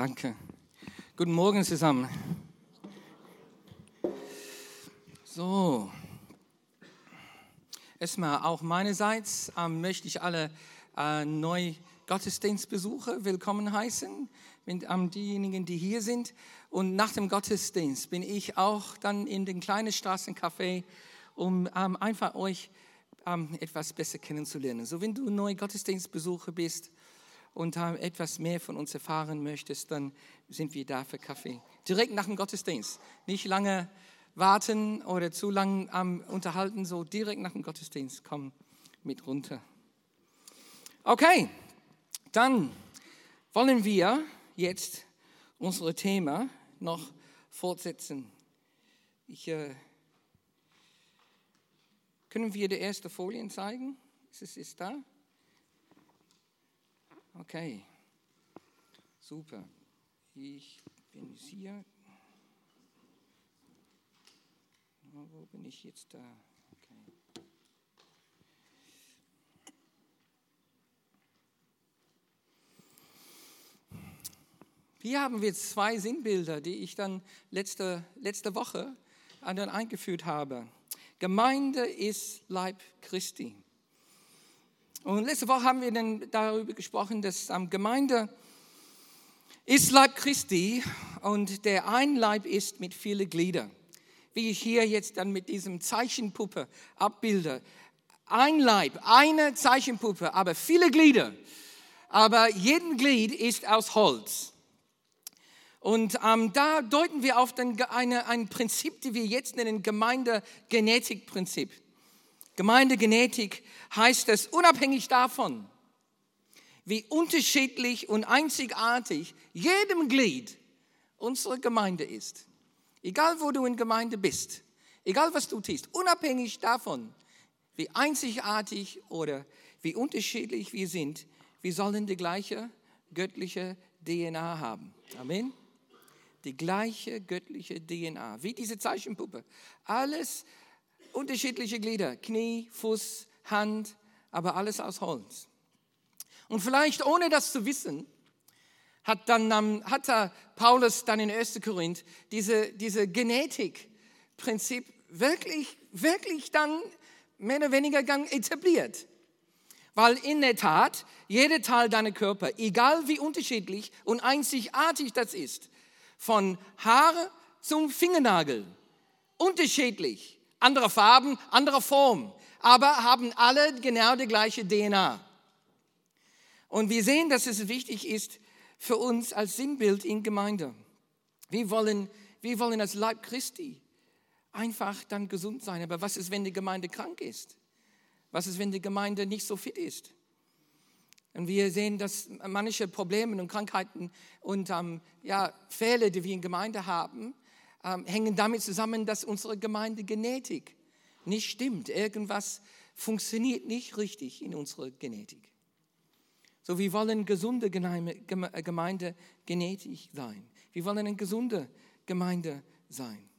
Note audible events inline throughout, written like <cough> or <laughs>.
Danke. Guten Morgen zusammen. So, erstmal auch meinerseits ähm, möchte ich alle äh, neu Gottesdienstbesucher willkommen heißen, mit, ähm, diejenigen, die hier sind. Und nach dem Gottesdienst bin ich auch dann in den kleinen Straßencafé, um ähm, einfach euch ähm, etwas besser kennenzulernen. So, wenn du neu Gottesdienstbesucher bist, und etwas mehr von uns erfahren möchtest, dann sind wir da für Kaffee. Direkt nach dem Gottesdienst. Nicht lange warten oder zu lange am Unterhalten, so direkt nach dem Gottesdienst. Komm mit runter. Okay, dann wollen wir jetzt unser Thema noch fortsetzen. Ich, äh, können wir die erste Folie zeigen? Ist es ist da? Okay, super. Ich bin hier. Wo bin ich jetzt da? Okay. Hier haben wir zwei Sinnbilder, die ich dann letzte, letzte Woche eingeführt habe. Gemeinde ist Leib Christi. Und letzte Woche haben wir dann darüber gesprochen, dass ähm, Gemeinde ist Leib Christi und der ein Leib ist mit vielen Gliedern. Wie ich hier jetzt dann mit diesem Zeichenpuppe abbilde. Ein Leib, eine Zeichenpuppe, aber viele Glieder. Aber jeden Glied ist aus Holz. Und ähm, da deuten wir auf den, eine, ein Prinzip, die wir jetzt nennen Gemeindegenetikprinzip. Gemeindegenetik heißt es, unabhängig davon, wie unterschiedlich und einzigartig jedem Glied unserer Gemeinde ist. Egal wo du in Gemeinde bist, egal was du tust, unabhängig davon, wie einzigartig oder wie unterschiedlich wir sind, wir sollen die gleiche göttliche DNA haben. Amen. Die gleiche göttliche DNA, wie diese Zeichenpuppe. Alles unterschiedliche Glieder, Knie, Fuß, Hand, aber alles aus Holz. Und vielleicht ohne das zu wissen, hat dann hat da Paulus dann in 1. Korinth diese, diese Genetikprinzip wirklich, wirklich dann mehr oder weniger etabliert. Weil in der Tat, jeder Teil deiner Körper, egal wie unterschiedlich und einzigartig das ist, von Haare zum Fingernagel, unterschiedlich, andere Farben, andere Form, aber haben alle genau die gleiche DNA. Und wir sehen, dass es wichtig ist für uns als Sinnbild in Gemeinde. Wir wollen, wir wollen als Leib Christi einfach dann gesund sein. Aber was ist, wenn die Gemeinde krank ist? Was ist, wenn die Gemeinde nicht so fit ist? Und wir sehen, dass manche Probleme und Krankheiten und ähm, ja, Fehler, die wir in Gemeinde haben, ähm, hängen damit zusammen, dass unsere Gemeindegenetik nicht stimmt. Irgendwas funktioniert nicht richtig in unserer Genetik. So, wir wollen gesunde Gemeindegenetik sein. Wir wollen eine gesunde Gemeinde sein.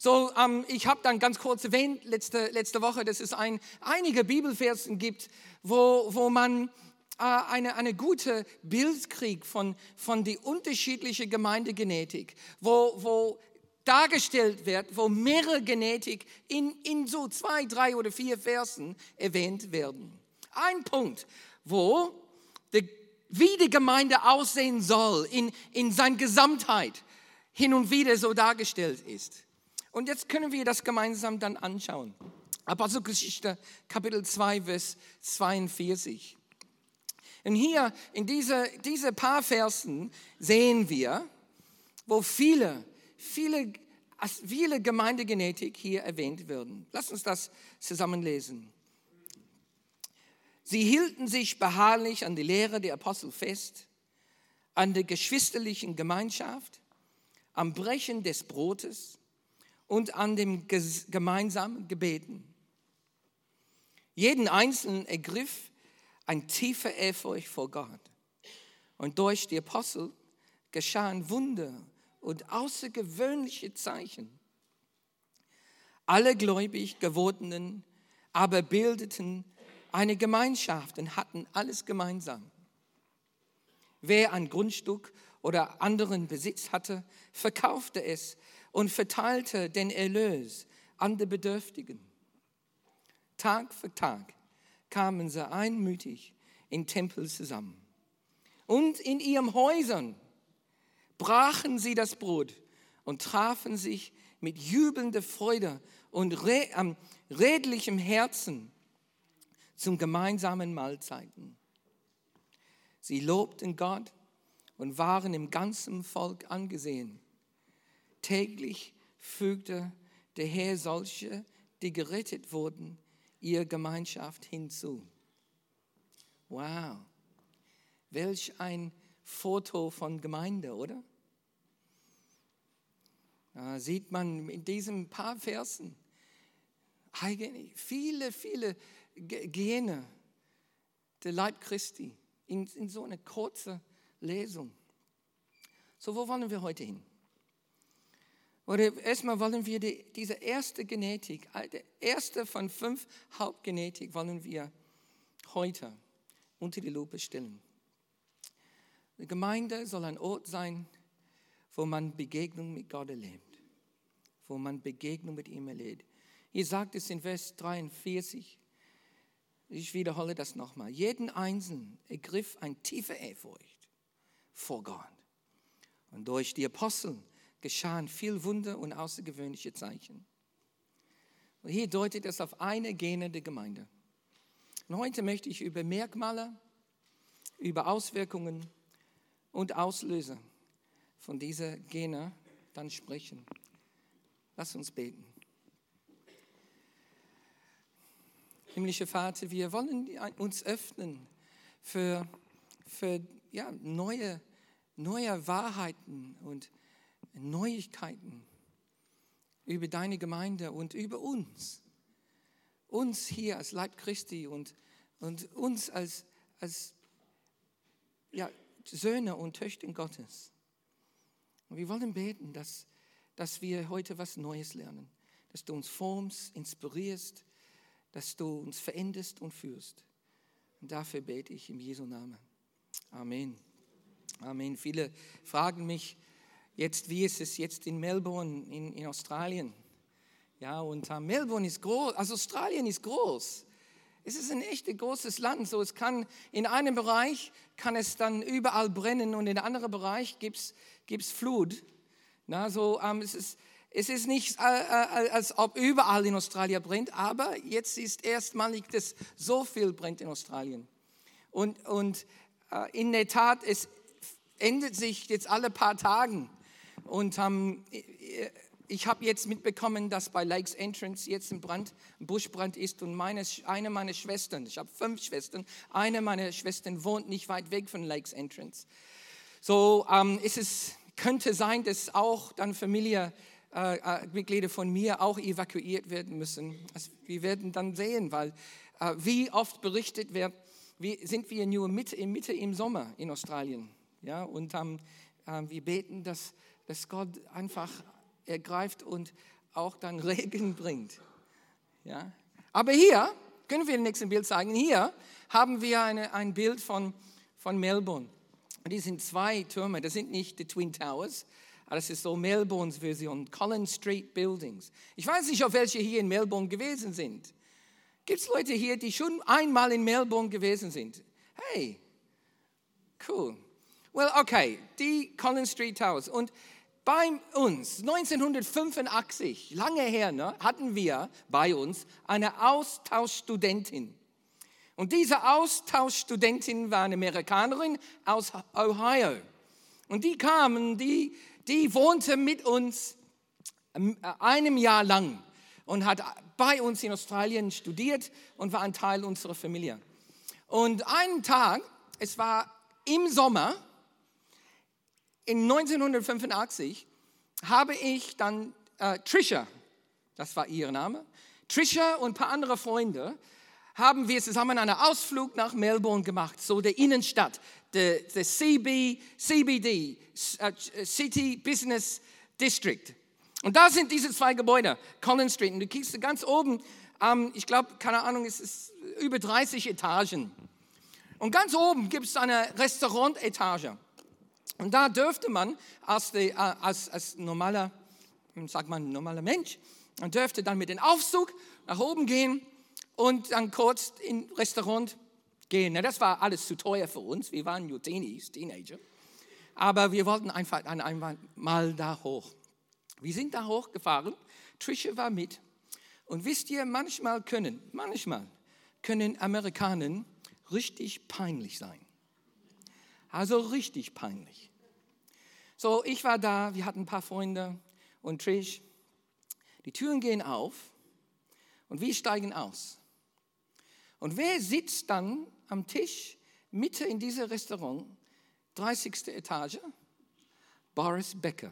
So, ähm, ich habe dann ganz kurz erwähnt letzte, letzte Woche, dass es ein, einige Bibelversen gibt, wo, wo man äh, eine, eine gute Bildkrieg von, von die unterschiedliche Gemeindegenetik, wo, wo dargestellt wird, wo mehrere Genetik in, in so zwei, drei oder vier Versen erwähnt werden. Ein Punkt, wo die, wie die Gemeinde aussehen soll in, in seiner Gesamtheit hin und wieder so dargestellt ist. Und jetzt können wir das gemeinsam dann anschauen. Apostelgeschichte Kapitel 2, Vers 42. Und hier in diese, diese paar Versen sehen wir, wo viele, viele, viele Gemeindegenetik hier erwähnt werden. Lass uns das zusammenlesen. Sie hielten sich beharrlich an die Lehre der Apostel fest, an der geschwisterlichen Gemeinschaft, am Brechen des Brotes und an dem gemeinsamen Gebeten. Jeden Einzelnen ergriff ein tiefer Ehrfurcht vor Gott. Und durch die Apostel geschahen Wunder und außergewöhnliche Zeichen. Alle gläubig gewordenen aber bildeten eine Gemeinschaft und hatten alles gemeinsam. Wer ein Grundstück oder anderen Besitz hatte, verkaufte es und verteilte den Erlös an die Bedürftigen. Tag für Tag kamen sie einmütig in Tempel zusammen. Und in ihren Häusern brachen sie das Brot und trafen sich mit jubelnder Freude und redlichem Herzen zum gemeinsamen Mahlzeiten. Sie lobten Gott und waren im ganzen Volk angesehen. Täglich fügte der Herr solche, die gerettet wurden, ihr Gemeinschaft hinzu. Wow, welch ein Foto von Gemeinde, oder? Da sieht man in diesen paar Versen eigentlich viele, viele Gene der Leib Christi in, in so eine kurze Lesung. So, wo wollen wir heute hin? Oder erstmal wollen wir die, diese erste Genetik, der erste von fünf Hauptgenetik, wollen wir heute unter die Lupe stellen. Die Gemeinde soll ein Ort sein, wo man Begegnung mit Gott erlebt, wo man Begegnung mit ihm erlebt. Hier sagt es in Vers 43, ich wiederhole das nochmal, jeden Einzelnen ergriff ein tiefer Ehrfurcht vor Gott. Und durch die Apostel geschahen viel Wunder und außergewöhnliche Zeichen. Und hier deutet es auf eine Gene der Gemeinde. Und heute möchte ich über Merkmale, über Auswirkungen und Auslöser von dieser Gene dann sprechen. Lass uns beten. Himmlischer Vater, wir wollen uns öffnen für, für ja, neue, neue Wahrheiten und Neuigkeiten über deine Gemeinde und über uns. Uns hier als Leib Christi und, und uns als, als ja, Söhne und Töchter Gottes. Und wir wollen beten, dass, dass wir heute was Neues lernen, dass du uns formst, inspirierst, dass du uns veränderst und führst. Und dafür bete ich im Jesu Namen. Amen. Amen. Viele fragen mich, Jetzt, wie ist es jetzt in Melbourne, in, in Australien? Ja, und uh, Melbourne ist groß, also Australien ist groß. Es ist ein echt großes Land, so es kann in einem Bereich kann es dann überall brennen und in einem anderen Bereich gibt es Flut. Na, so, um, es, ist, es ist nicht, äh, äh, als ob überall in Australien brennt, aber jetzt ist erstmalig, dass so viel brennt in Australien. Und, und äh, in der Tat, es ändert sich jetzt alle paar Tagen. Und ähm, ich habe jetzt mitbekommen, dass bei Lakes Entrance jetzt ein, Brand, ein Buschbrand ist und meine, eine meiner Schwestern, ich habe fünf Schwestern, eine meiner Schwestern wohnt nicht weit weg von Lakes Entrance. So ähm, ist es, könnte sein, dass auch dann Familie, äh, äh, Mitglieder von mir auch evakuiert werden müssen. Also wir werden dann sehen, weil äh, wie oft berichtet wird, wie, sind wir nur Mitte, Mitte im Sommer in Australien. Ja, und ähm, äh, wir beten, dass dass Gott einfach ergreift und auch dann <laughs> Regen bringt. Ja? Aber hier, können wir das nächste Bild zeigen, hier haben wir eine, ein Bild von, von Melbourne. Und die sind zwei Türme, das sind nicht die Twin Towers, aber das ist so Melbournes Version, Collins Street Buildings. Ich weiß nicht, ob welche hier in Melbourne gewesen sind. Gibt es Leute hier, die schon einmal in Melbourne gewesen sind? Hey, cool. Well, okay, die Collins Street Towers. Und bei uns 1985, lange her, ne, hatten wir bei uns eine Austauschstudentin. Und diese Austauschstudentin war eine Amerikanerin aus Ohio. Und die kam, die, die wohnte mit uns ähm, einem Jahr lang und hat bei uns in Australien studiert und war ein Teil unserer Familie. Und einen Tag, es war im Sommer, in 1985 habe ich dann äh, Trisha, das war ihr Name, Trisha und ein paar andere Freunde, haben wir zusammen einen Ausflug nach Melbourne gemacht, so der Innenstadt, der, CB, CBD, äh, City Business District. Und da sind diese zwei Gebäude, Collins Street. Und du kriegst ganz oben, ähm, ich glaube, keine Ahnung, es ist über 30 Etagen. Und ganz oben gibt es eine Restaurantetage. Und da dürfte man als, die, äh, als, als normaler, sagt man, normaler Mensch, man dürfte dann mit dem Aufzug nach oben gehen und dann kurz in Restaurant gehen. Na, das war alles zu teuer für uns. Wir waren nur Teenies, Teenager. Aber wir wollten einfach einmal da hoch. Wir sind da hochgefahren. Trisha war mit. Und wisst ihr, manchmal können, manchmal können Amerikaner richtig peinlich sein. Also richtig peinlich. So, ich war da, wir hatten ein paar Freunde und Trish. Die Türen gehen auf und wir steigen aus. Und wer sitzt dann am Tisch Mitte in diesem Restaurant, 30. Etage? Boris Becker.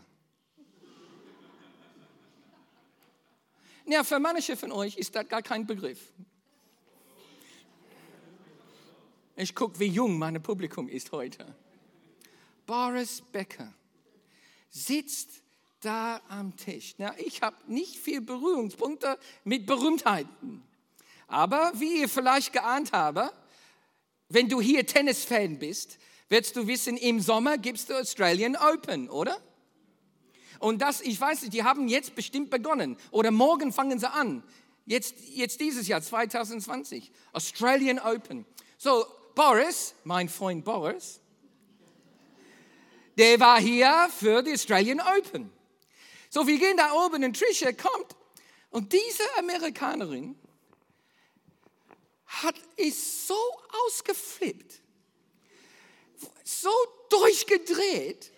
Ja, für manche von euch ist das gar kein Begriff. Ich gucke, wie jung mein Publikum ist heute. Boris Becker sitzt da am Tisch. Na, ich habe nicht viel Berührungspunkte mit Berühmtheiten. Aber wie ihr vielleicht geahnt habt, wenn du hier Tennisfan bist, wirst du wissen, im Sommer gibt es die Australian Open, oder? Und das, ich weiß nicht, die haben jetzt bestimmt begonnen. Oder morgen fangen sie an. Jetzt, jetzt dieses Jahr, 2020. Australian Open. So, Boris, mein Freund Boris, der war hier für die Australian Open. So, wir gehen da oben und Trisha kommt und diese Amerikanerin hat, ist so ausgeflippt, so durchgedreht,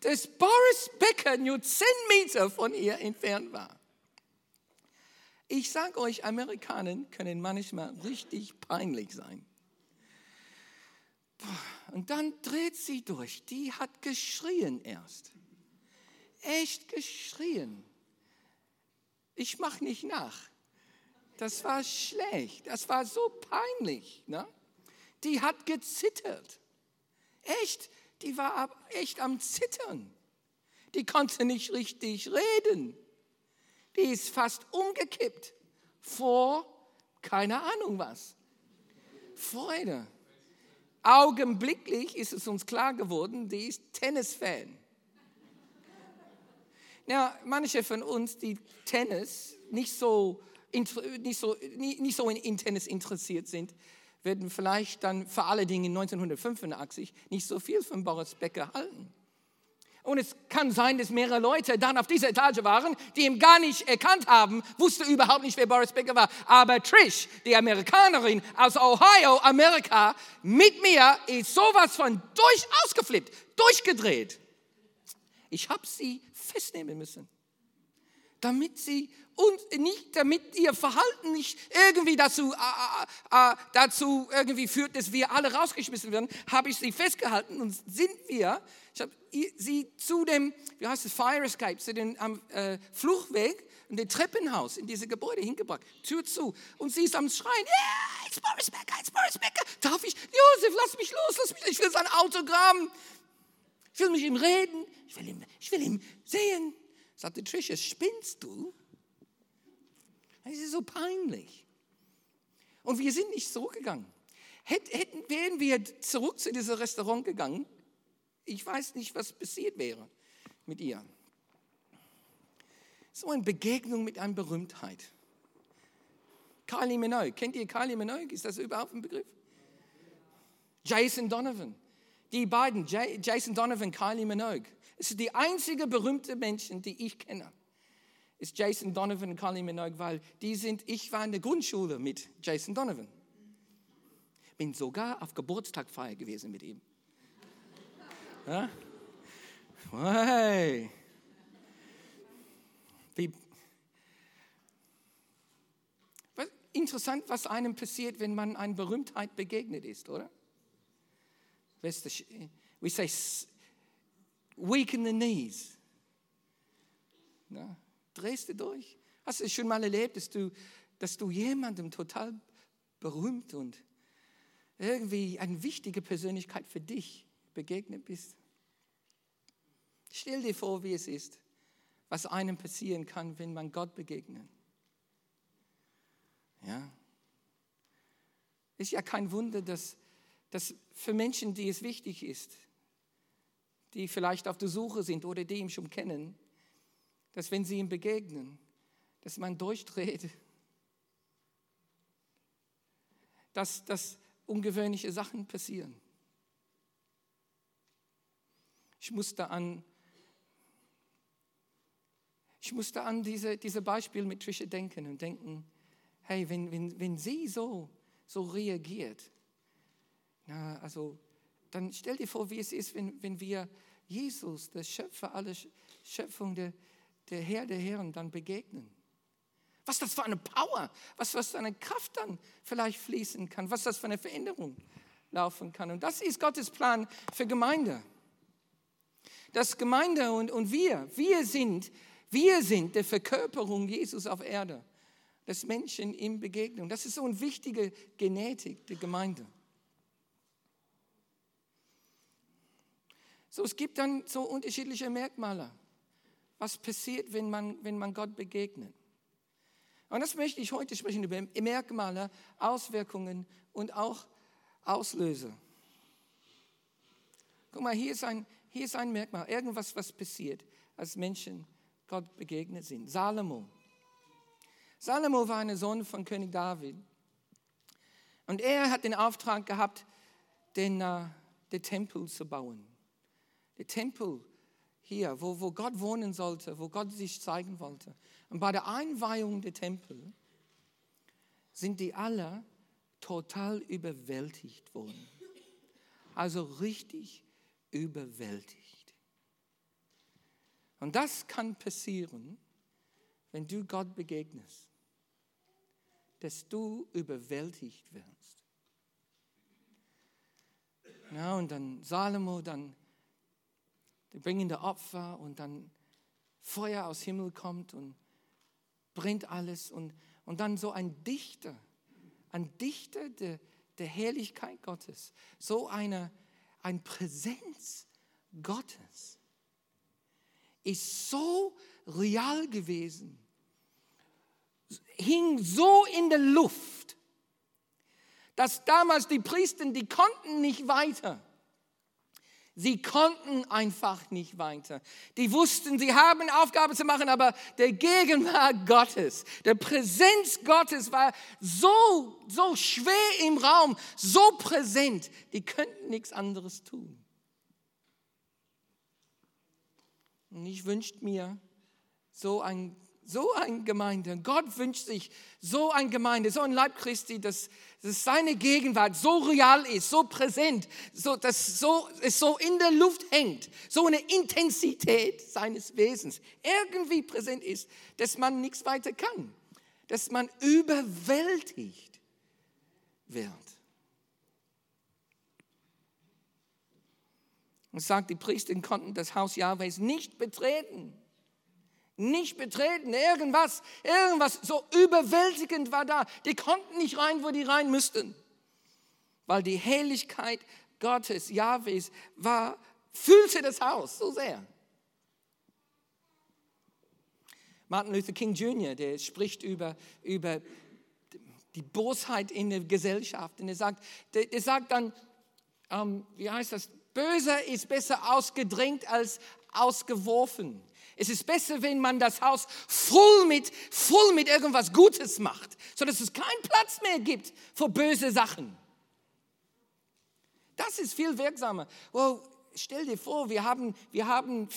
dass Boris Becker nur zehn Meter von ihr entfernt war. Ich sage euch, Amerikaner können manchmal richtig peinlich sein. Und dann dreht sie durch. Die hat geschrien erst. Echt geschrien. Ich mache nicht nach. Das war schlecht. Das war so peinlich. Ne? Die hat gezittert. Echt. Die war echt am Zittern. Die konnte nicht richtig reden. Die ist fast umgekippt vor keine Ahnung was. Freude. Augenblicklich ist es uns klar geworden, die ist Tennisfan. Ja, manche von uns, die Tennis nicht so, nicht so, nicht so in Tennis interessiert sind, werden vielleicht dann vor allen Dingen 1985 nicht so viel von Boris Becker halten. Und es kann sein, dass mehrere Leute dann auf dieser Etage waren, die ihn gar nicht erkannt haben, wusste überhaupt nicht, wer Boris Becker war. Aber Trish, die Amerikanerin aus Ohio, Amerika, mit mir ist sowas von durch ausgeflippt, durchgedreht. Ich habe sie festnehmen müssen, damit sie und nicht, damit ihr Verhalten nicht irgendwie dazu, äh, äh, dazu irgendwie führt, dass wir alle rausgeschmissen werden, habe ich sie festgehalten und sind wir ich habe sie zu dem, wie heißt es, Fire Escape, zu dem äh, Fluchtweg in dem Treppenhaus in diese Gebäude hingebracht, Tür zu. Und sie ist am Schreien, yeah, it's Boris Becker, it's Boris Becker. Darf ich, Josef, lass mich los, lass mich, ich will sein Autogramm. Ich will mit ihm reden, ich will ihn, ich will ihn sehen. Sagte Trisha, spinnst du? Das ist so peinlich. Und wir sind nicht zurückgegangen. Hätten, wären wir zurück zu diesem Restaurant gegangen, ich weiß nicht, was passiert wäre mit ihr. So eine Begegnung mit einer Berühmtheit. Kylie Minogue, kennt ihr Kylie Minogue? Ist das überhaupt ein Begriff? Jason Donovan. Die beiden, Jason Donovan, Kylie Minogue. Es ist die einzige berühmte Menschen, die ich kenne. Ist Jason Donovan und Kylie Minogue, weil die sind, ich war in der Grundschule mit Jason Donovan. Bin sogar auf Geburtstagfeier gewesen mit ihm. Ja? Hey. Wie, was, interessant, was einem passiert, wenn man einer Berühmtheit begegnet ist, oder? We say, weaken the knees. Ja, drehst du durch? Hast du schon mal erlebt, dass du, dass du jemandem total berühmt und irgendwie eine wichtige Persönlichkeit für dich begegnet bist? Stell dir vor, wie es ist, was einem passieren kann, wenn man Gott begegnet. Ja. Ist ja kein Wunder, dass dass für Menschen, die es wichtig ist, die vielleicht auf der Suche sind oder die ihn schon kennen, dass wenn sie ihm begegnen, dass man durchdreht, dass, dass ungewöhnliche Sachen passieren. Ich musste an, ich musste an diese, diese Beispiel mit Trisha denken und denken, hey, wenn, wenn, wenn sie so, so reagiert, na, also dann stell dir vor, wie es ist, wenn, wenn wir Jesus, der Schöpfer aller Schöpfung, der, der Herr der Herren, dann begegnen. Was das für eine Power, was, was für eine Kraft dann vielleicht fließen kann, was das für eine Veränderung laufen kann. Und das ist Gottes Plan für Gemeinde. Das Gemeinde und, und wir, wir sind, wir sind der Verkörperung Jesus auf Erde, des Menschen in Begegnung. Das ist so eine wichtige Genetik der Gemeinde. So, es gibt dann so unterschiedliche Merkmale. Was passiert, wenn man, wenn man Gott begegnet? Und das möchte ich heute sprechen über Merkmale, Auswirkungen und auch Auslöser. Guck mal, hier ist ein, hier ist ein Merkmal, irgendwas, was passiert, als Menschen Gott begegnet sind. Salomo. Salomo war ein Sohn von König David. Und er hat den Auftrag gehabt, den, uh, den Tempel zu bauen der Tempel hier, wo, wo Gott wohnen sollte, wo Gott sich zeigen wollte. Und bei der Einweihung der Tempel sind die alle total überwältigt worden. Also richtig überwältigt. Und das kann passieren, wenn du Gott begegnest, dass du überwältigt wirst. Ja, und dann Salomo, dann die bringen da Opfer und dann Feuer aus Himmel kommt und brennt alles. Und, und dann so ein Dichter, ein Dichter der, der Herrlichkeit Gottes, so eine, ein Präsenz Gottes ist so real gewesen, hing so in der Luft, dass damals die Priester, die konnten nicht weiter. Sie konnten einfach nicht weiter. Die wussten, sie haben Aufgabe zu machen, aber der Gegenwart Gottes, der Präsenz Gottes war so, so schwer im Raum, so präsent, die könnten nichts anderes tun. Und ich wünschte mir so ein so eine Gemeinde. Gott wünscht sich so eine Gemeinde, so ein Leib Christi, dass, dass seine Gegenwart so real ist, so präsent, so, dass so, es so in der Luft hängt, so eine Intensität seines Wesens irgendwie präsent ist, dass man nichts weiter kann, dass man überwältigt wird. Und sagt, die Priester konnten das Haus Jahwes nicht betreten nicht betreten, irgendwas, irgendwas so überwältigend war da. Die konnten nicht rein, wo die rein müssten, weil die Helligkeit Gottes, Jahwes, war, füllte das Haus so sehr. Martin Luther King Jr., der spricht über, über die Bosheit in der Gesellschaft. Und er sagt, der, der sagt dann, ähm, wie heißt das, böser ist besser ausgedrängt als ausgeworfen. Es ist besser, wenn man das Haus voll mit, voll mit irgendwas Gutes macht, sodass es keinen Platz mehr gibt für böse Sachen. Das ist viel wirksamer. Well, stell dir vor, wir haben, wir haben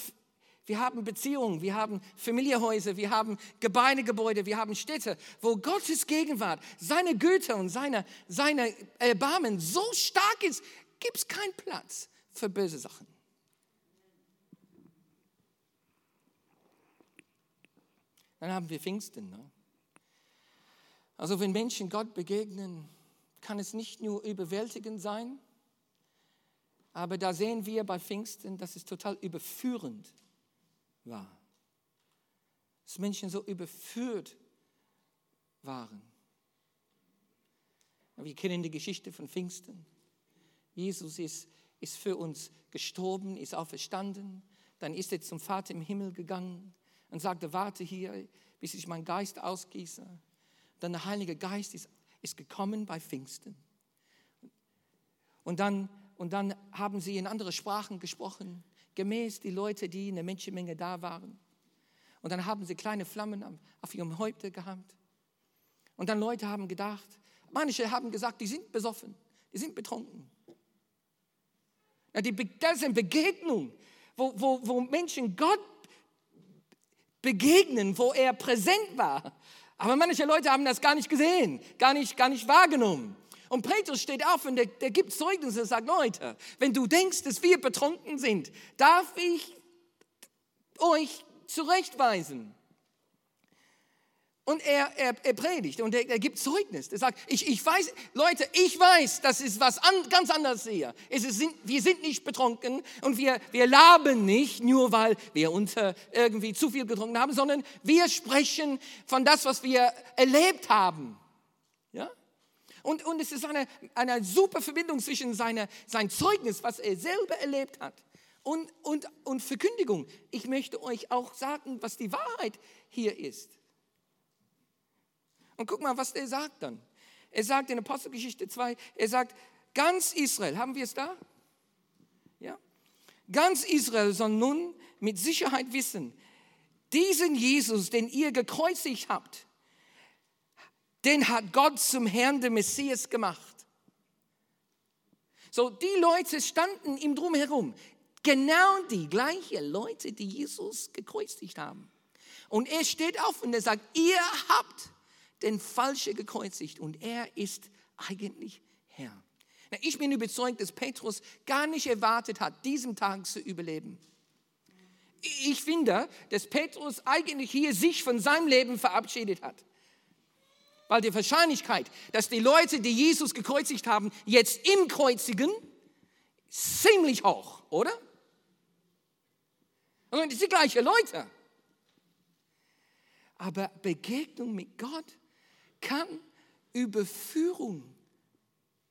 wir haben Beziehungen, wir haben Familienhäuser, wir haben Gebäude, wir haben Städte, wo Gottes Gegenwart, seine Güte und seine, seine Erbarmen so stark ist, gibt es keinen Platz für böse Sachen. Dann haben wir Pfingsten. Ne? Also wenn Menschen Gott begegnen, kann es nicht nur überwältigend sein, aber da sehen wir bei Pfingsten, dass es total überführend war. Dass Menschen so überführt waren. Wir kennen die Geschichte von Pfingsten. Jesus ist, ist für uns gestorben, ist auferstanden, dann ist er zum Vater im Himmel gegangen und sagte, warte hier, bis ich meinen Geist ausgieße. Dann der Heilige Geist ist, ist gekommen bei Pfingsten. Und dann, und dann haben sie in andere Sprachen gesprochen, gemäß die Leute, die in der Menschenmenge da waren. Und dann haben sie kleine Flammen auf ihrem Häupte gehabt. Und dann Leute haben gedacht, manche haben gesagt, die sind besoffen, die sind betrunken. Ja, die, das ist eine Begegnung, wo, wo, wo Menschen Gott begegnen, wo er präsent war. Aber manche Leute haben das gar nicht gesehen, gar nicht, gar nicht wahrgenommen. Und Petrus steht auf und der, der gibt Zeugnis und sagt, Leute, wenn du denkst, dass wir betrunken sind, darf ich euch zurechtweisen. Und er, er, er predigt und er, er, gibt Zeugnis. Er sagt, ich, ich weiß, Leute, ich weiß, das ist was an, ganz anderes hier. Es ist, wir sind nicht betrunken und wir, wir laben nicht, nur weil wir uns irgendwie zu viel getrunken haben, sondern wir sprechen von das, was wir erlebt haben. Ja? Und, und es ist eine, eine super Verbindung zwischen seiner, sein Zeugnis, was er selber erlebt hat, und, und, und Verkündigung. Ich möchte euch auch sagen, was die Wahrheit hier ist. Und guck mal, was er sagt dann. Er sagt in Apostelgeschichte 2, er sagt, ganz Israel, haben wir es da? Ja? Ganz Israel soll nun mit Sicherheit wissen, diesen Jesus, den ihr gekreuzigt habt, den hat Gott zum Herrn der Messias gemacht. So, die Leute standen ihm drumherum. Genau die gleichen Leute, die Jesus gekreuzigt haben. Und er steht auf und er sagt, ihr habt den Falschen gekreuzigt und er ist eigentlich Herr. Ich bin überzeugt, dass Petrus gar nicht erwartet hat, diesen Tag zu überleben. Ich finde, dass Petrus eigentlich hier sich von seinem Leben verabschiedet hat. Weil die Wahrscheinlichkeit, dass die Leute, die Jesus gekreuzigt haben, jetzt im Kreuzigen, ziemlich hoch, oder? Und das sind die gleichen Leute. Aber Begegnung mit Gott kann Überführung,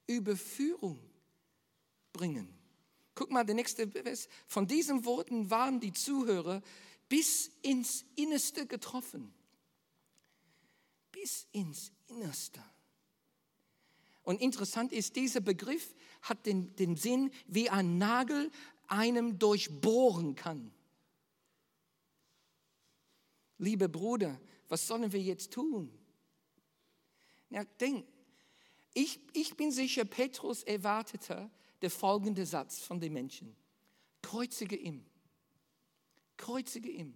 Überführung bringen. Guck mal, der nächste Vers. Von diesen Worten waren die Zuhörer bis ins Innerste getroffen. Bis ins Innerste. Und interessant ist, dieser Begriff hat den, den Sinn, wie ein Nagel einem durchbohren kann. Liebe Bruder, was sollen wir jetzt tun? Ja, denk, ich, ich bin sicher, Petrus erwartete der folgende Satz von den Menschen. Kreuzige ihm. Kreuzige ihm.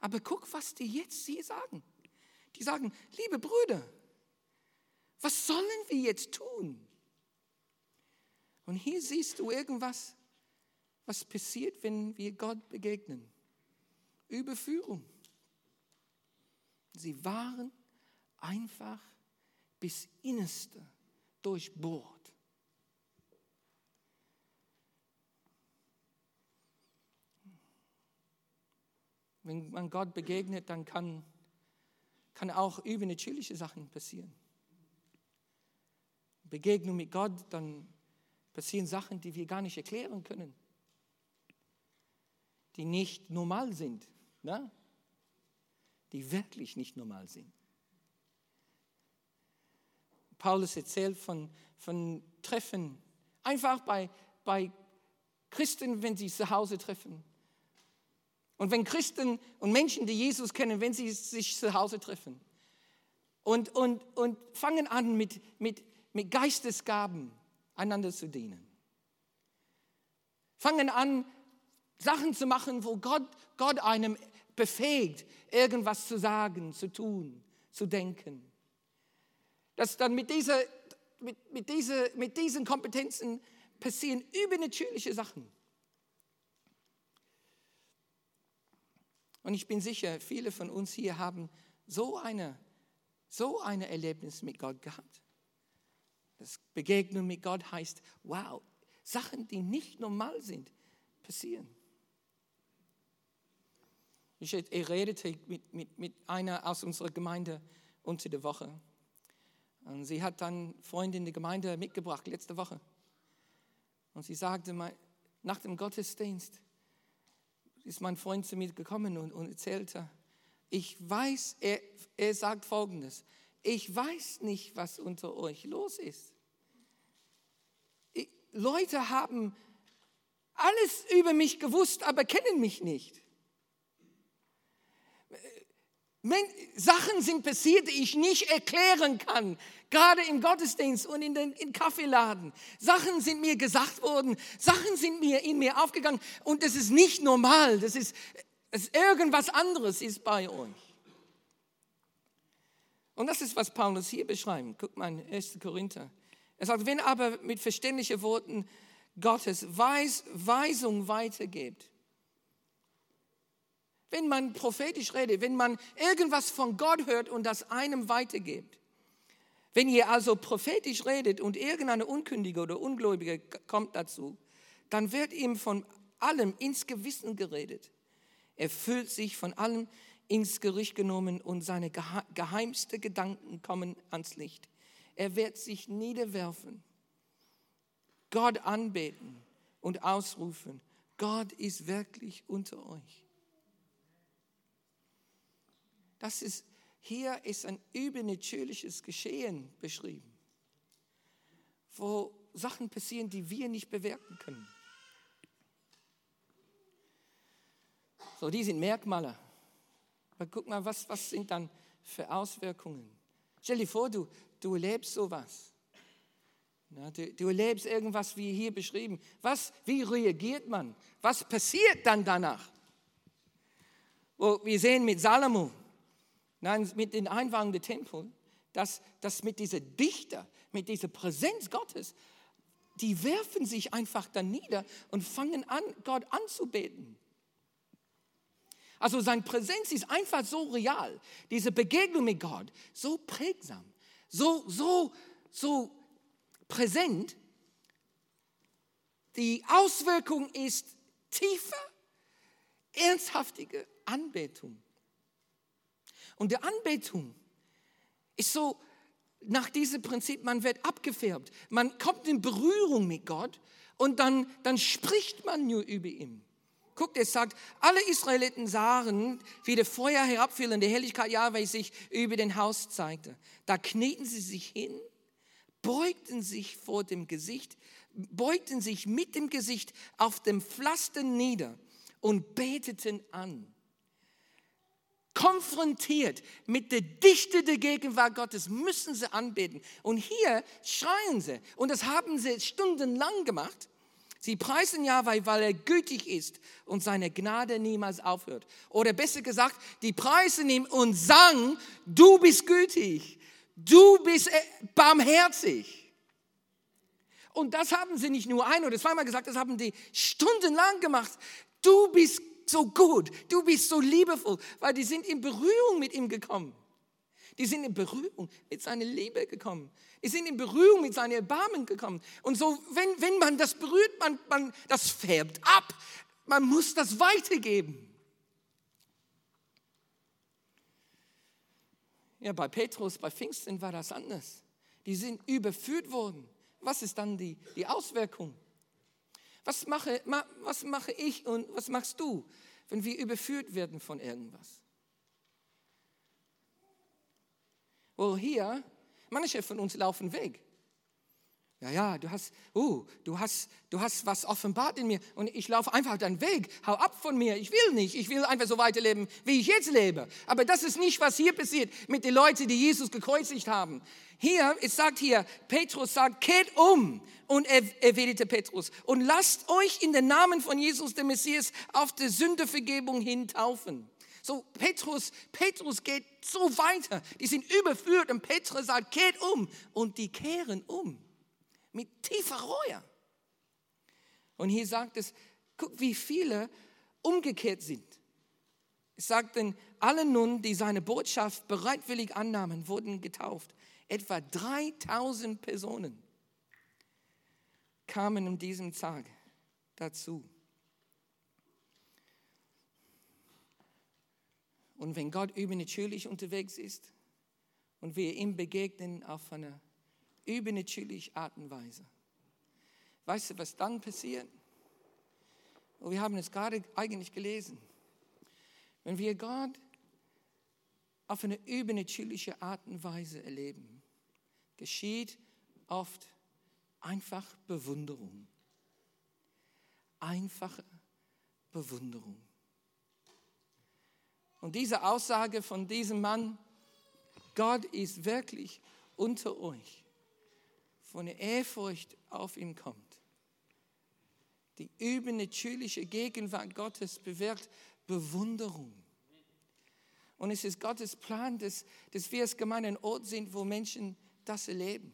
Aber guck, was die jetzt hier sagen. Die sagen, liebe Brüder, was sollen wir jetzt tun? Und hier siehst du irgendwas, was passiert, wenn wir Gott begegnen. Überführung. Sie waren einfach bis Innerste durchbohrt. Wenn man Gott begegnet, dann kann, kann auch übernatürliche Sachen passieren. Begegnung mit Gott, dann passieren Sachen, die wir gar nicht erklären können, die nicht normal sind, ne? die wirklich nicht normal sind. Paulus erzählt von, von Treffen, einfach bei, bei Christen, wenn sie zu Hause treffen. Und wenn Christen und Menschen, die Jesus kennen, wenn sie sich zu Hause treffen. Und, und, und fangen an, mit, mit, mit Geistesgaben einander zu dienen. Fangen an, Sachen zu machen, wo Gott, Gott einem befähigt, irgendwas zu sagen, zu tun, zu denken dass dann mit, dieser, mit, mit, diese, mit diesen Kompetenzen passieren übernatürliche Sachen. Und ich bin sicher, viele von uns hier haben so eine, so eine Erlebnis mit Gott gehabt. Das Begegnung mit Gott heißt, wow, Sachen, die nicht normal sind, passieren. Ich redete mit, mit, mit einer aus unserer Gemeinde unter der Woche. Und sie hat dann Freunde in die Gemeinde mitgebracht, letzte Woche. Und sie sagte, nach dem Gottesdienst ist mein Freund zu mir gekommen und, und erzählte, ich weiß, er, er sagt Folgendes, ich weiß nicht, was unter euch los ist. Leute haben alles über mich gewusst, aber kennen mich nicht. Sachen sind passiert, die ich nicht erklären kann, gerade im Gottesdienst und in den in Kaffeeladen. Sachen sind mir gesagt worden, Sachen sind mir in mir aufgegangen und das ist nicht normal, das ist, das ist irgendwas anderes ist bei euch. Und das ist, was Paulus hier beschreibt. Guck mal, 1. Korinther. Er sagt, wenn aber mit verständlichen Worten Gottes Weis, Weisung weitergibt, wenn man prophetisch redet, wenn man irgendwas von Gott hört und das einem weitergibt. Wenn ihr also prophetisch redet und irgendeine Unkündige oder Ungläubige kommt dazu, dann wird ihm von allem ins Gewissen geredet. Er fühlt sich von allem ins Gericht genommen und seine geheimste Gedanken kommen ans Licht. Er wird sich niederwerfen, Gott anbeten und ausrufen, Gott ist wirklich unter euch. Das ist, hier ist ein übernatürliches Geschehen beschrieben, wo Sachen passieren, die wir nicht bewerten können. So, die sind Merkmale. Aber guck mal, was, was sind dann für Auswirkungen? Stell dir vor, du, du erlebst sowas. Na, du, du erlebst irgendwas wie hier beschrieben. Was, wie reagiert man? Was passiert dann danach? Wo wir sehen mit Salomo, Nein, mit den Einwagen der Tempel, dass, dass mit dieser Dichter, mit dieser Präsenz Gottes, die werfen sich einfach dann nieder und fangen an, Gott anzubeten. Also seine Präsenz ist einfach so real, diese Begegnung mit Gott, so prägsam, so, so, so präsent. Die Auswirkung ist tiefe, ernsthaftige Anbetung. Und die Anbetung ist so nach diesem Prinzip, man wird abgefärbt, man kommt in Berührung mit Gott und dann, dann spricht man nur über ihn. Guckt, es sagt, alle Israeliten sahen, wie der Feuer herabfiel und die Helligkeit Jahwe sich über den Haus zeigte. Da knieten sie sich hin, beugten sich vor dem Gesicht, beugten sich mit dem Gesicht auf dem Pflaster nieder und beteten an konfrontiert mit der Dichte der Gegenwart Gottes, müssen sie anbeten. Und hier schreien sie. Und das haben sie stundenlang gemacht. Sie preisen Yahweh, weil er gütig ist und seine Gnade niemals aufhört. Oder besser gesagt, die preisen ihm und sagen, du bist gütig, du bist äh, barmherzig. Und das haben sie nicht nur ein oder zweimal gesagt, das haben die stundenlang gemacht. Du bist so gut, du bist so liebevoll, weil die sind in Berührung mit ihm gekommen. Die sind in Berührung mit seiner Liebe gekommen. Die sind in Berührung mit seinem Erbarmen gekommen. Und so, wenn, wenn man das berührt, man, man, das färbt ab. Man muss das weitergeben. Ja, bei Petrus, bei Pfingsten war das anders. Die sind überführt worden. Was ist dann die, die Auswirkung? Was mache, was mache ich und was machst du, wenn wir überführt werden von irgendwas? Well, hier, manche von uns laufen weg. Ja, ja, du hast, uh, du hast, du hast was offenbart in mir und ich laufe einfach deinen Weg. Hau ab von mir. Ich will nicht. Ich will einfach so weiterleben, wie ich jetzt lebe. Aber das ist nicht, was hier passiert mit den Leuten, die Jesus gekreuzigt haben. Hier, es sagt hier, Petrus sagt, kehrt um. Und er erwiderte Petrus, und lasst euch in den Namen von Jesus, dem Messias, auf die Sündevergebung hin taufen. So, Petrus, Petrus geht so weiter. Die sind überführt und Petrus sagt, kehrt um. Und die kehren um mit tiefer Reue. Und hier sagt es, guck, wie viele umgekehrt sind. Es sagt denn, alle nun, die seine Botschaft bereitwillig annahmen, wurden getauft. Etwa 3000 Personen kamen an diesem Tag dazu. Und wenn Gott übernatürlich unterwegs ist und wir ihm begegnen auf eine übernatürliche Art und Weise. Weißt du, was dann passiert? Und wir haben es gerade eigentlich gelesen. Wenn wir Gott auf eine übernatürliche Art und Weise erleben, geschieht oft Einfach Bewunderung. Einfache Bewunderung. Und diese Aussage von diesem Mann, Gott ist wirklich unter euch, von der Ehrfurcht auf ihn kommt. Die übernatürliche Gegenwart Gottes bewirkt Bewunderung. Und es ist Gottes Plan, dass, dass wir als Gemeinde ein Ort sind, wo Menschen das erleben.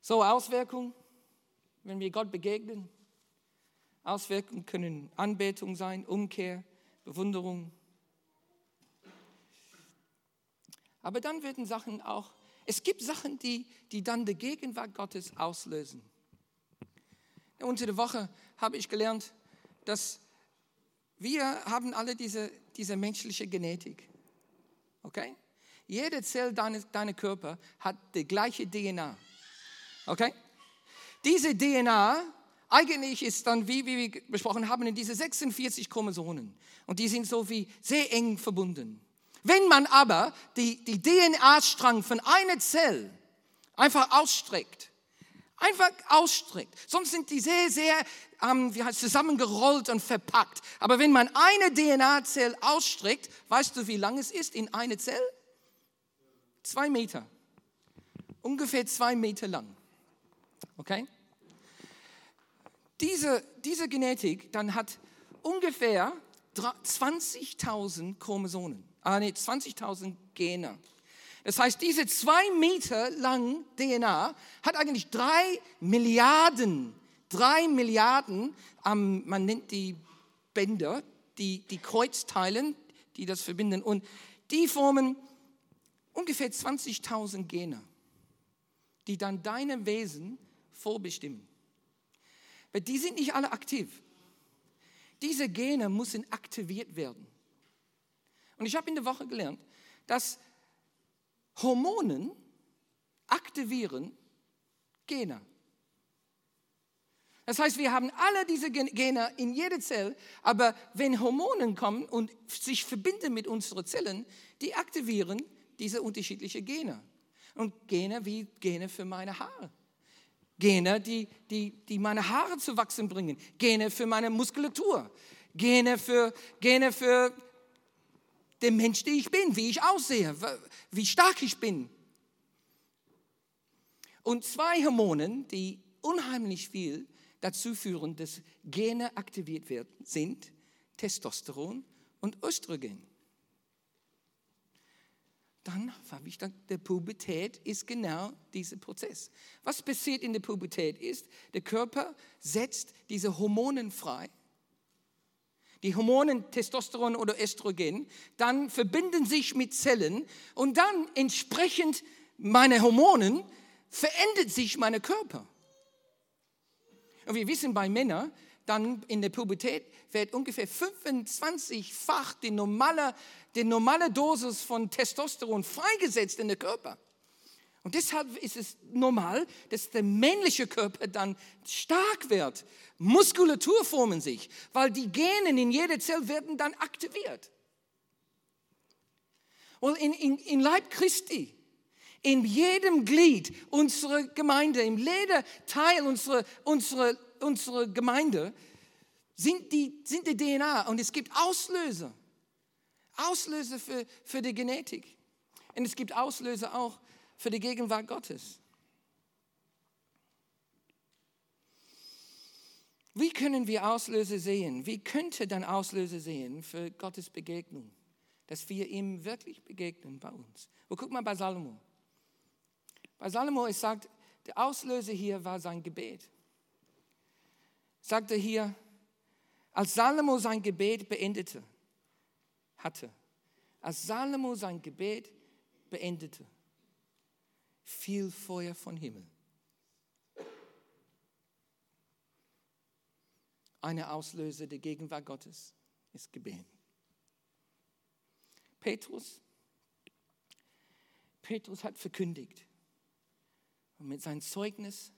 So, Auswirkungen, wenn wir Gott begegnen. Auswirkungen können Anbetung sein, Umkehr, Bewunderung. Aber dann werden Sachen auch, es gibt Sachen, die, die dann die Gegenwart Gottes auslösen. Unter der Woche habe ich gelernt, dass wir haben alle diese, diese menschliche Genetik. Okay? Jede Zelle deines, deines Körpers hat die gleiche DNA. Okay? Diese DNA eigentlich ist dann, wie, wie wir besprochen haben, in diese 46 Chromosomen. Und die sind so wie sehr eng verbunden. Wenn man aber die, die DNA-Strang von einer Zelle einfach ausstreckt, einfach ausstreckt, sonst sind die sehr, sehr ähm, wie heißt, zusammengerollt und verpackt. Aber wenn man eine DNA-Zelle ausstreckt, weißt du, wie lang es ist in eine Zelle? Zwei Meter. Ungefähr zwei Meter lang. Okay? Diese, diese Genetik dann hat ungefähr 20.000 Chromosomen, ah, nee, 20.000 Gene. Das heißt, diese zwei Meter lang DNA hat eigentlich drei Milliarden, drei Milliarden, ähm, man nennt die Bänder, die, die Kreuzteilen, die das verbinden. Und die formen ungefähr 20.000 Gene, die dann deine Wesen vorbestimmen. Weil die sind nicht alle aktiv. Diese Gene müssen aktiviert werden. Und ich habe in der Woche gelernt, dass Hormonen aktivieren Gene. Das heißt, wir haben alle diese Gene in jeder Zelle, aber wenn Hormonen kommen und sich verbinden mit unseren Zellen, die aktivieren diese unterschiedlichen Gene. Und Gene wie Gene für meine Haare. Gene, die, die, die meine Haare zu wachsen bringen. Gene für meine Muskulatur. Gene für, Gene für den Mensch, der ich bin, wie ich aussehe, wie stark ich bin. Und zwei Hormonen, die unheimlich viel dazu führen, dass Gene aktiviert werden, sind Testosteron und Östrogen dann habe ich dann, der Pubertät ist genau dieser Prozess. Was passiert in der Pubertät ist, der Körper setzt diese Hormonen frei. Die Hormonen Testosteron oder Östrogen, dann verbinden sich mit Zellen und dann entsprechend meine Hormonen verändert sich mein Körper. Und wir wissen bei Männern, dann in der Pubertät wird ungefähr 25-fach die normale, die normale Dosis von Testosteron freigesetzt in der Körper. Und deshalb ist es normal, dass der männliche Körper dann stark wird. Muskulatur formen sich, weil die Gene in jeder Zelle werden dann aktiviert. Und in, in, in Leib Christi, in jedem Glied unserer Gemeinde, in jedem Teil unserer, unserer unsere Gemeinde sind die, sind die DNA und es gibt Auslöser. Auslöser für, für die Genetik. Und es gibt Auslöser auch für die Gegenwart Gottes. Wie können wir Auslöser sehen? Wie könnte dann Auslöser sehen für Gottes Begegnung? Dass wir ihm wirklich begegnen bei uns. Und guck mal bei Salomo. Bei Salomo, es sagt, der Auslöser hier war sein Gebet sagt er hier, als Salomo sein Gebet beendete, hatte, als Salomo sein Gebet beendete, fiel Feuer von Himmel. Eine Auslöser der Gegenwart Gottes ist Gebet. Petrus, Petrus hat verkündigt und mit seinem Zeugnis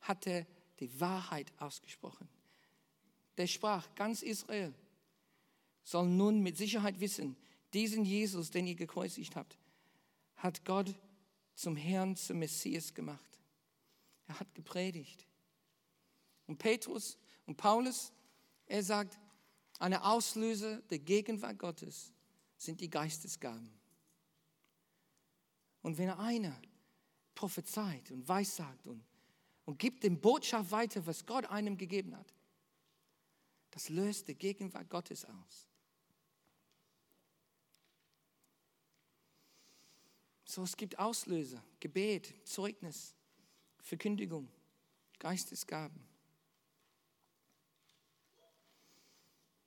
hat er die Wahrheit ausgesprochen. Der sprach, ganz Israel soll nun mit Sicherheit wissen, diesen Jesus, den ihr gekreuzigt habt, hat Gott zum Herrn, zum Messias gemacht. Er hat gepredigt. Und Petrus und Paulus, er sagt, eine Auslöser der Gegenwart Gottes sind die Geistesgaben. Und wenn einer prophezeit und weissagt und, und gibt den Botschaft weiter, was Gott einem gegeben hat, das löst die Gegenwart Gottes aus. So, es gibt Auslöser, Gebet, Zeugnis, Verkündigung, Geistesgaben.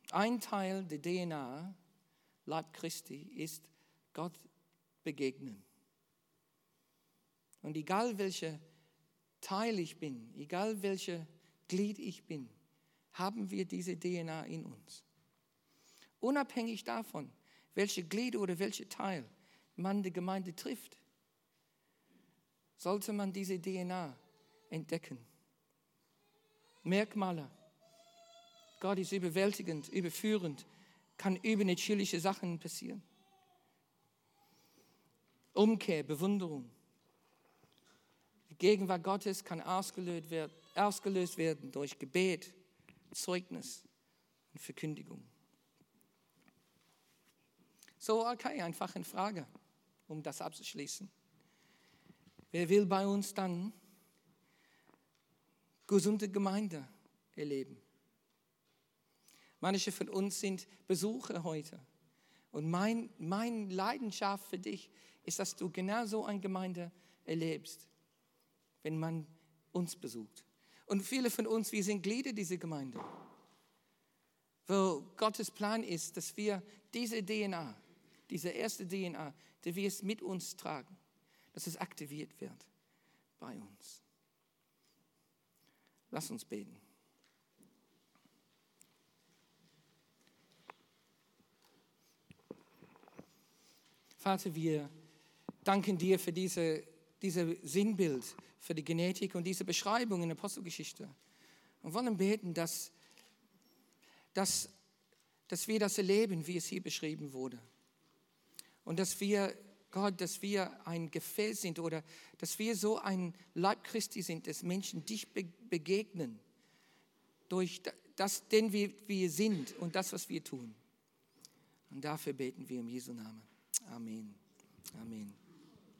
Ein Teil der DNA, Leib Christi, ist Gott begegnen. Und egal welcher Teil ich bin, egal welcher Glied ich bin, haben wir diese DNA in uns. Unabhängig davon, welche Glied oder welcher Teil man die Gemeinde trifft, sollte man diese DNA entdecken. Merkmale. Gott ist überwältigend, überführend, kann übernatürliche Sachen passieren. Umkehr, Bewunderung. Die Gegenwart Gottes kann ausgelöst werden, ausgelöst werden durch Gebet, Zeugnis und Verkündigung. So, okay, einfach eine Frage um das abzuschließen. Wer will bei uns dann gesunde Gemeinde erleben? Manche von uns sind Besucher heute. Und mein, meine Leidenschaft für dich ist, dass du genau so eine Gemeinde erlebst, wenn man uns besucht. Und viele von uns, wir sind Glieder dieser Gemeinde, wo Gottes Plan ist, dass wir diese DNA, diese erste DNA, die wir es mit uns tragen, dass es aktiviert wird bei uns. Lass uns beten. Vater, wir danken dir für diese, diese Sinnbild, für die Genetik und diese Beschreibung in der Apostelgeschichte. Und wollen beten, dass, dass, dass wir das erleben, wie es hier beschrieben wurde. Und dass wir, Gott, dass wir ein Gefäß sind oder dass wir so ein Leib Christi sind, dass Menschen dich begegnen durch das, denn wir, wir sind und das, was wir tun. Und dafür beten wir im Jesu Namen. Amen. Amen.